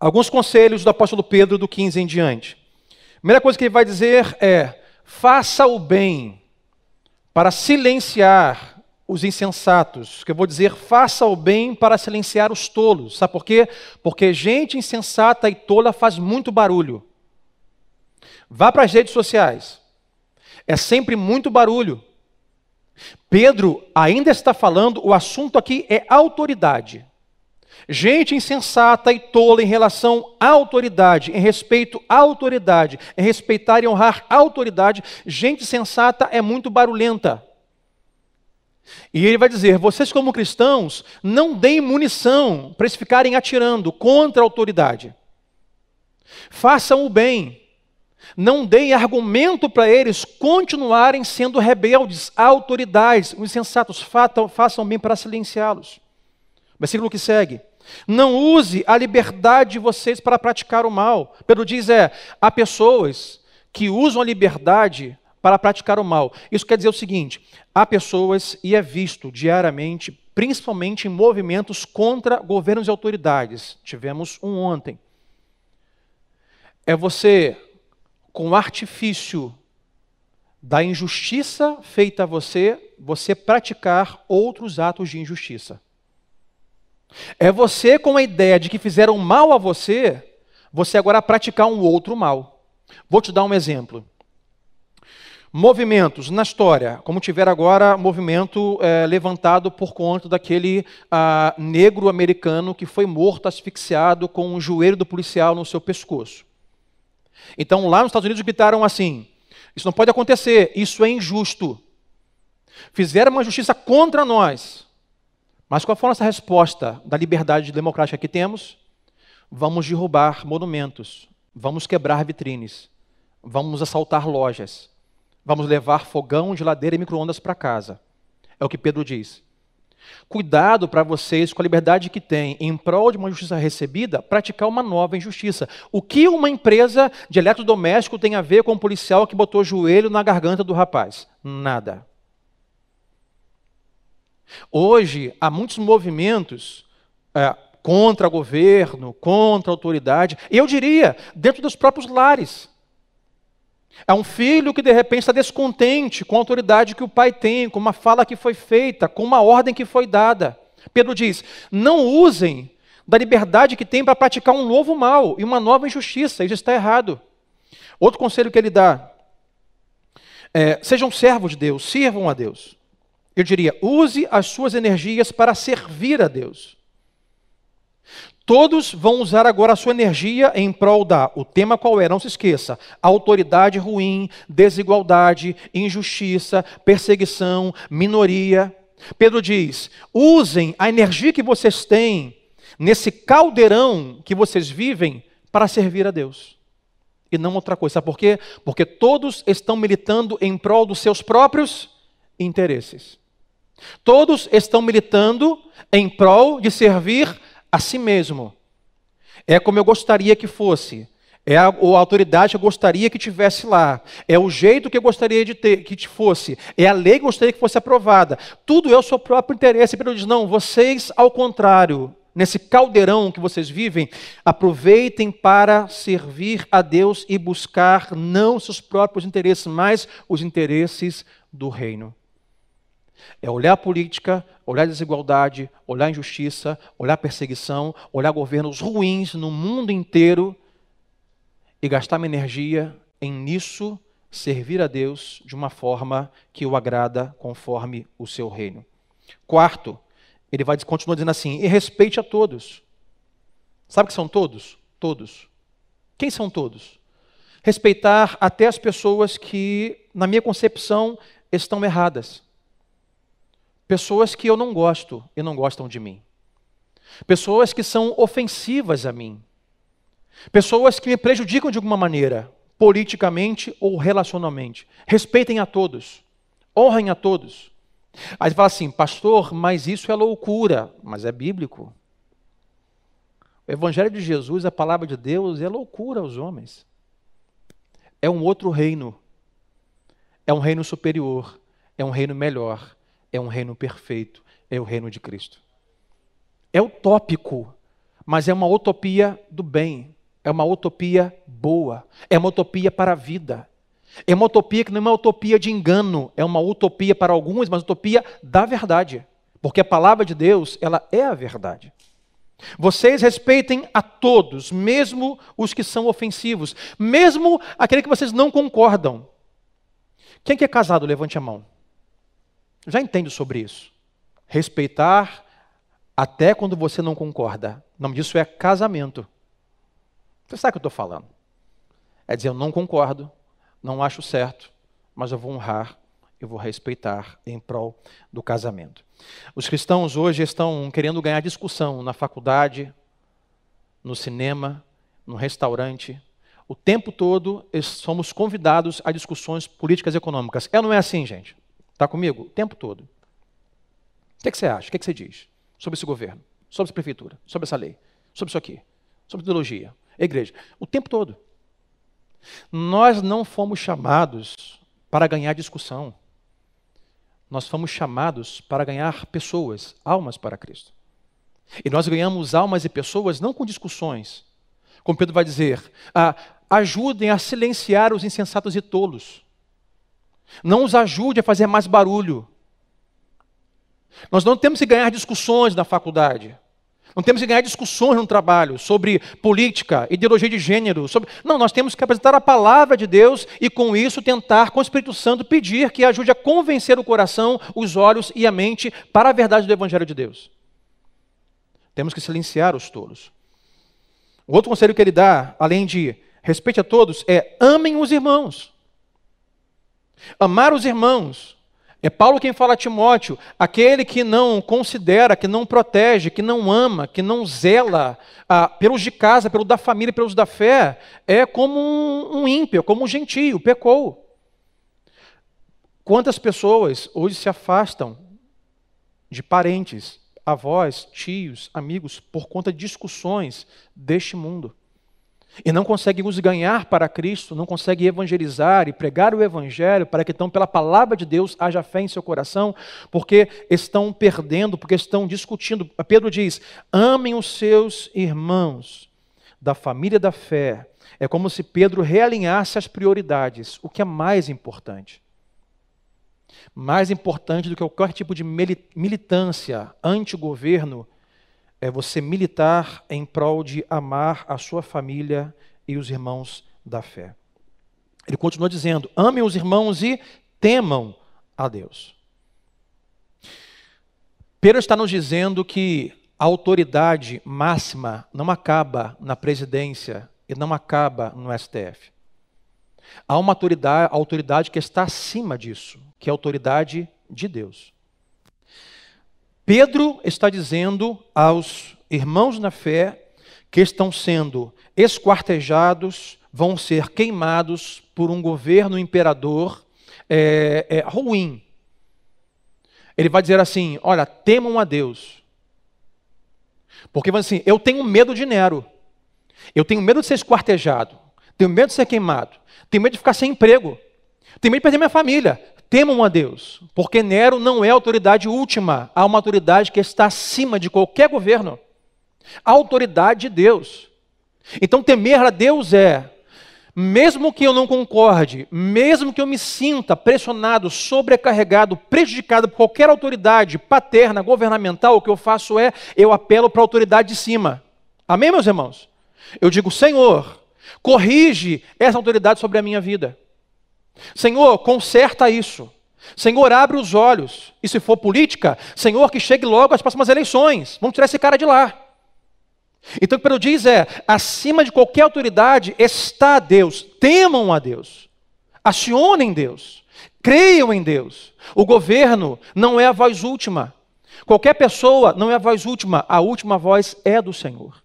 alguns conselhos do apóstolo Pedro do 15 em diante. A primeira coisa que ele vai dizer é: faça o bem para silenciar os insensatos, que eu vou dizer, faça o bem para silenciar os tolos. Sabe por quê? Porque gente insensata e tola faz muito barulho. Vá para as redes sociais. É sempre muito barulho. Pedro ainda está falando, o assunto aqui é autoridade. Gente insensata e tola em relação à autoridade, em respeito à autoridade, em respeitar e honrar a autoridade, gente sensata é muito barulhenta. E ele vai dizer: vocês, como cristãos, não deem munição para eles ficarem atirando contra a autoridade. Façam o bem. Não deem argumento para eles continuarem sendo rebeldes à autoridade. Os insensatos façam bem para silenciá-los. Versículo que segue. Não use a liberdade de vocês para praticar o mal. Pedro diz: é, há pessoas que usam a liberdade para praticar o mal. Isso quer dizer o seguinte: há pessoas, e é visto diariamente, principalmente em movimentos contra governos e autoridades. Tivemos um ontem. É você, com o artifício da injustiça feita a você, você praticar outros atos de injustiça. É você, com a ideia de que fizeram mal a você, você agora praticar um outro mal. Vou te dar um exemplo. Movimentos na história, como tiver agora movimento é, levantado por conta daquele ah, negro americano que foi morto asfixiado com um joelho do policial no seu pescoço. Então lá nos Estados Unidos gritaram assim: isso não pode acontecer, isso é injusto. Fizeram uma justiça contra nós. Mas qual foi a nossa resposta da liberdade democrática que temos? Vamos derrubar monumentos, vamos quebrar vitrines, vamos assaltar lojas Vamos levar fogão, geladeira e micro-ondas para casa. É o que Pedro diz. Cuidado para vocês com a liberdade que têm, em prol de uma justiça recebida, praticar uma nova injustiça. O que uma empresa de eletrodoméstico tem a ver com um policial que botou o joelho na garganta do rapaz? Nada. Hoje, há muitos movimentos é, contra governo, contra autoridade, eu diria, dentro dos próprios lares. É um filho que de repente está descontente com a autoridade que o pai tem, com uma fala que foi feita, com uma ordem que foi dada. Pedro diz: não usem da liberdade que tem para praticar um novo mal e uma nova injustiça, isso está errado. Outro conselho que ele dá: é, sejam servos de Deus, sirvam a Deus. Eu diria: use as suas energias para servir a Deus. Todos vão usar agora a sua energia em prol da. O tema qual é? Não se esqueça: autoridade ruim, desigualdade, injustiça, perseguição, minoria. Pedro diz: usem a energia que vocês têm nesse caldeirão que vocês vivem para servir a Deus. E não outra coisa. Sabe por quê? Porque todos estão militando em prol dos seus próprios interesses. Todos estão militando em prol de servir a si mesmo. É como eu gostaria que fosse. É a, a, autoridade que eu gostaria que tivesse lá. É o jeito que eu gostaria de ter, que fosse. É a lei que eu gostaria que fosse aprovada. Tudo é o seu próprio interesse. Pedro diz: não, vocês, ao contrário, nesse caldeirão que vocês vivem, aproveitem para servir a Deus e buscar não seus próprios interesses, mas os interesses do reino. É olhar política, olhar desigualdade, olhar injustiça, olhar perseguição, olhar governos ruins no mundo inteiro e gastar minha energia em nisso servir a Deus de uma forma que o agrada conforme o seu reino. Quarto, ele vai continuar dizendo assim: e respeite a todos. Sabe que são todos? Todos. Quem são todos? Respeitar até as pessoas que, na minha concepção, estão erradas. Pessoas que eu não gosto e não gostam de mim. Pessoas que são ofensivas a mim. Pessoas que me prejudicam de alguma maneira, politicamente ou relacionalmente. Respeitem a todos. Honrem a todos. Aí você fala assim, pastor, mas isso é loucura. Mas é bíblico. O Evangelho de Jesus, a palavra de Deus, é loucura aos homens. É um outro reino. É um reino superior. É um reino melhor é um reino perfeito, é o reino de Cristo. É utópico, mas é uma utopia do bem, é uma utopia boa, é uma utopia para a vida. É uma utopia que não é uma utopia de engano, é uma utopia para alguns, mas utopia da verdade. Porque a palavra de Deus, ela é a verdade. Vocês respeitem a todos, mesmo os que são ofensivos, mesmo aquele que vocês não concordam. Quem que é casado, levante a mão. Já entende sobre isso. Respeitar até quando você não concorda. O nome disso é casamento. Você sabe o que eu estou falando? É dizer, eu não concordo, não acho certo, mas eu vou honrar, eu vou respeitar em prol do casamento. Os cristãos hoje estão querendo ganhar discussão na faculdade, no cinema, no restaurante. O tempo todo somos convidados a discussões políticas e econômicas. É ou não é assim, gente? Está comigo? O tempo todo. O que, é que você acha? O que, é que você diz sobre esse governo, sobre essa prefeitura, sobre essa lei, sobre isso aqui, sobre ideologia, igreja? O tempo todo. Nós não fomos chamados para ganhar discussão. Nós fomos chamados para ganhar pessoas, almas para Cristo. E nós ganhamos almas e pessoas não com discussões. Como Pedro vai dizer, ah, ajudem a silenciar os insensatos e tolos. Não os ajude a fazer mais barulho. Nós não temos que ganhar discussões na faculdade. Não temos que ganhar discussões no trabalho sobre política, ideologia de gênero. Sobre... Não, nós temos que apresentar a palavra de Deus e, com isso, tentar, com o Espírito Santo, pedir que ajude a convencer o coração, os olhos e a mente para a verdade do Evangelho de Deus. Temos que silenciar os tolos. O outro conselho que ele dá, além de respeite a todos, é amem os irmãos. Amar os irmãos é Paulo quem fala a Timóteo, aquele que não considera, que não protege, que não ama, que não zela ah, pelos de casa, pelos da família, pelos da fé, é como um, um ímpio, como um gentio, pecou. Quantas pessoas hoje se afastam de parentes, avós, tios, amigos, por conta de discussões deste mundo? E não conseguem os ganhar para Cristo, não conseguem evangelizar e pregar o Evangelho para que então, pela palavra de Deus, haja fé em seu coração, porque estão perdendo, porque estão discutindo. Pedro diz: amem os seus irmãos da família da fé. É como se Pedro realinhasse as prioridades, o que é mais importante. Mais importante do que qualquer tipo de militância anti-governo é você militar em prol de amar a sua família e os irmãos da fé. Ele continua dizendo: amem os irmãos e temam a Deus. Pedro está nos dizendo que a autoridade máxima não acaba na presidência e não acaba no STF. Há uma autoridade, autoridade que está acima disso, que é a autoridade de Deus. Pedro está dizendo aos irmãos na fé que estão sendo esquartejados, vão ser queimados por um governo imperador é, é, ruim. Ele vai dizer assim: olha, temam a Deus. Porque assim, eu tenho medo de Nero. Eu tenho medo de ser esquartejado. Tenho medo de ser queimado. Tenho medo de ficar sem emprego. Tenho medo de perder minha família. Temam a Deus, porque Nero não é autoridade última, há uma autoridade que está acima de qualquer governo. A autoridade de Deus. Então, temer a Deus é, mesmo que eu não concorde, mesmo que eu me sinta pressionado, sobrecarregado, prejudicado por qualquer autoridade paterna, governamental, o que eu faço é, eu apelo para a autoridade de cima. Amém, meus irmãos? Eu digo, Senhor, corrige essa autoridade sobre a minha vida. Senhor, conserta isso. Senhor, abre os olhos. E se for política, Senhor, que chegue logo as próximas eleições. Vamos tirar esse cara de lá. Então o que Pedro diz é: acima de qualquer autoridade está Deus. Temam a Deus. Acionem Deus. Creiam em Deus. O governo não é a voz última. Qualquer pessoa não é a voz última. A última voz é do Senhor.